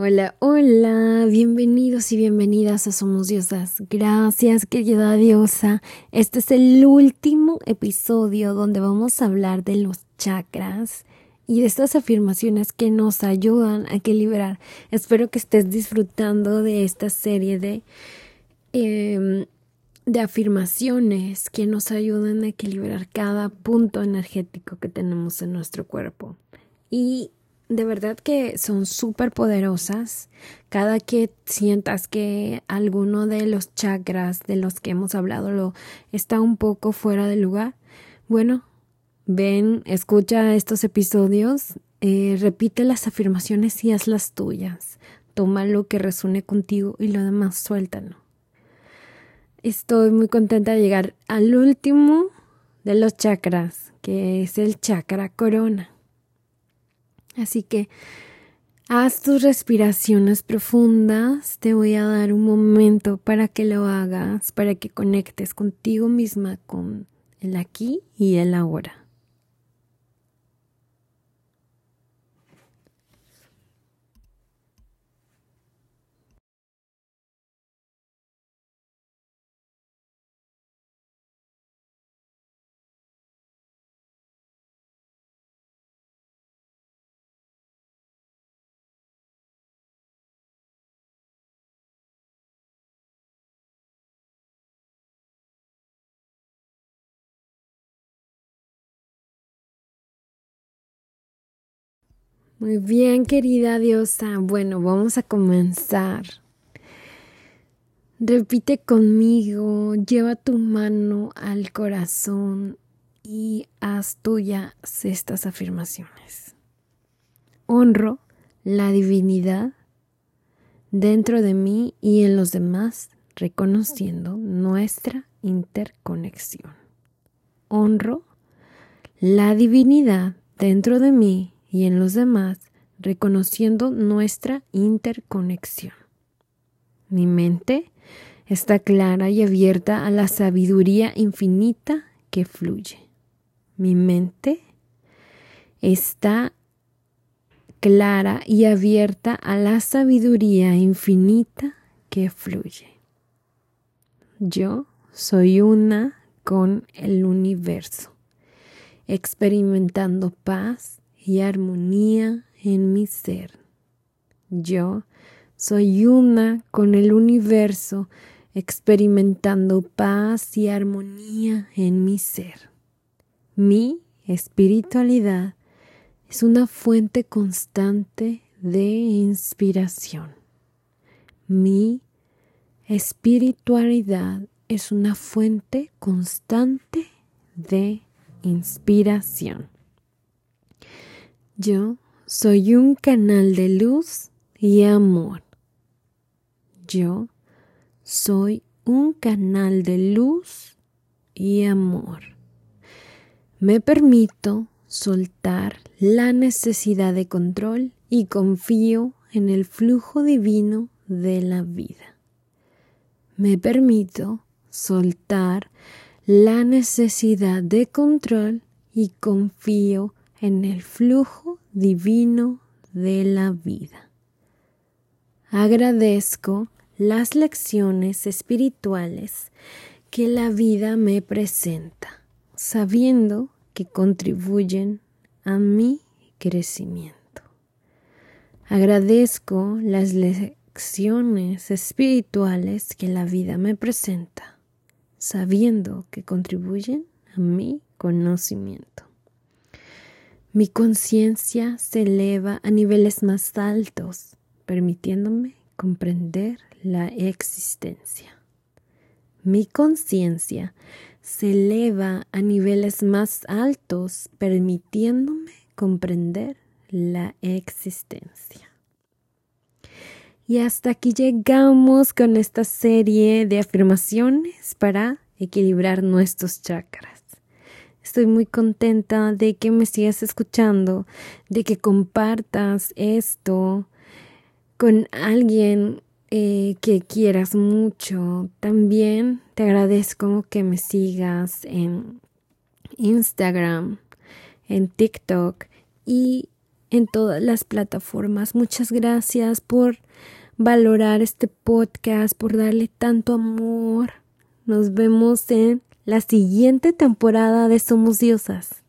Hola, hola, bienvenidos y bienvenidas a Somos Diosas. Gracias, querida diosa. Este es el último episodio donde vamos a hablar de los chakras y de estas afirmaciones que nos ayudan a equilibrar. Espero que estés disfrutando de esta serie de, em, de afirmaciones que nos ayudan a equilibrar cada punto energético que tenemos en nuestro cuerpo. Y de verdad que son súper poderosas. Cada que sientas que alguno de los chakras de los que hemos hablado lo está un poco fuera de lugar, bueno, ven, escucha estos episodios, eh, repite las afirmaciones y haz las tuyas. Toma lo que resuene contigo y lo demás suéltalo. Estoy muy contenta de llegar al último de los chakras, que es el chakra corona. Así que haz tus respiraciones profundas. Te voy a dar un momento para que lo hagas, para que conectes contigo misma, con el aquí y el ahora. Muy bien, querida diosa. Bueno, vamos a comenzar. Repite conmigo, lleva tu mano al corazón y haz tuyas estas afirmaciones. Honro la divinidad dentro de mí y en los demás, reconociendo nuestra interconexión. Honro la divinidad dentro de mí y en los demás, reconociendo nuestra interconexión. Mi mente está clara y abierta a la sabiduría infinita que fluye. Mi mente está clara y abierta a la sabiduría infinita que fluye. Yo soy una con el universo, experimentando paz y armonía en mi ser. Yo soy una con el universo experimentando paz y armonía en mi ser. Mi espiritualidad es una fuente constante de inspiración. Mi espiritualidad es una fuente constante de inspiración. Yo soy un canal de luz y amor. Yo soy un canal de luz y amor. Me permito soltar la necesidad de control y confío en el flujo divino de la vida. Me permito soltar la necesidad de control y confío en el flujo divino de la vida. Agradezco las lecciones espirituales que la vida me presenta, sabiendo que contribuyen a mi crecimiento. Agradezco las lecciones espirituales que la vida me presenta, sabiendo que contribuyen a mi conocimiento. Mi conciencia se eleva a niveles más altos, permitiéndome comprender la existencia. Mi conciencia se eleva a niveles más altos, permitiéndome comprender la existencia. Y hasta aquí llegamos con esta serie de afirmaciones para equilibrar nuestros chakras. Estoy muy contenta de que me sigas escuchando, de que compartas esto con alguien eh, que quieras mucho. También te agradezco que me sigas en Instagram, en TikTok y en todas las plataformas. Muchas gracias por valorar este podcast, por darle tanto amor. Nos vemos en la siguiente temporada de Somos Diosas.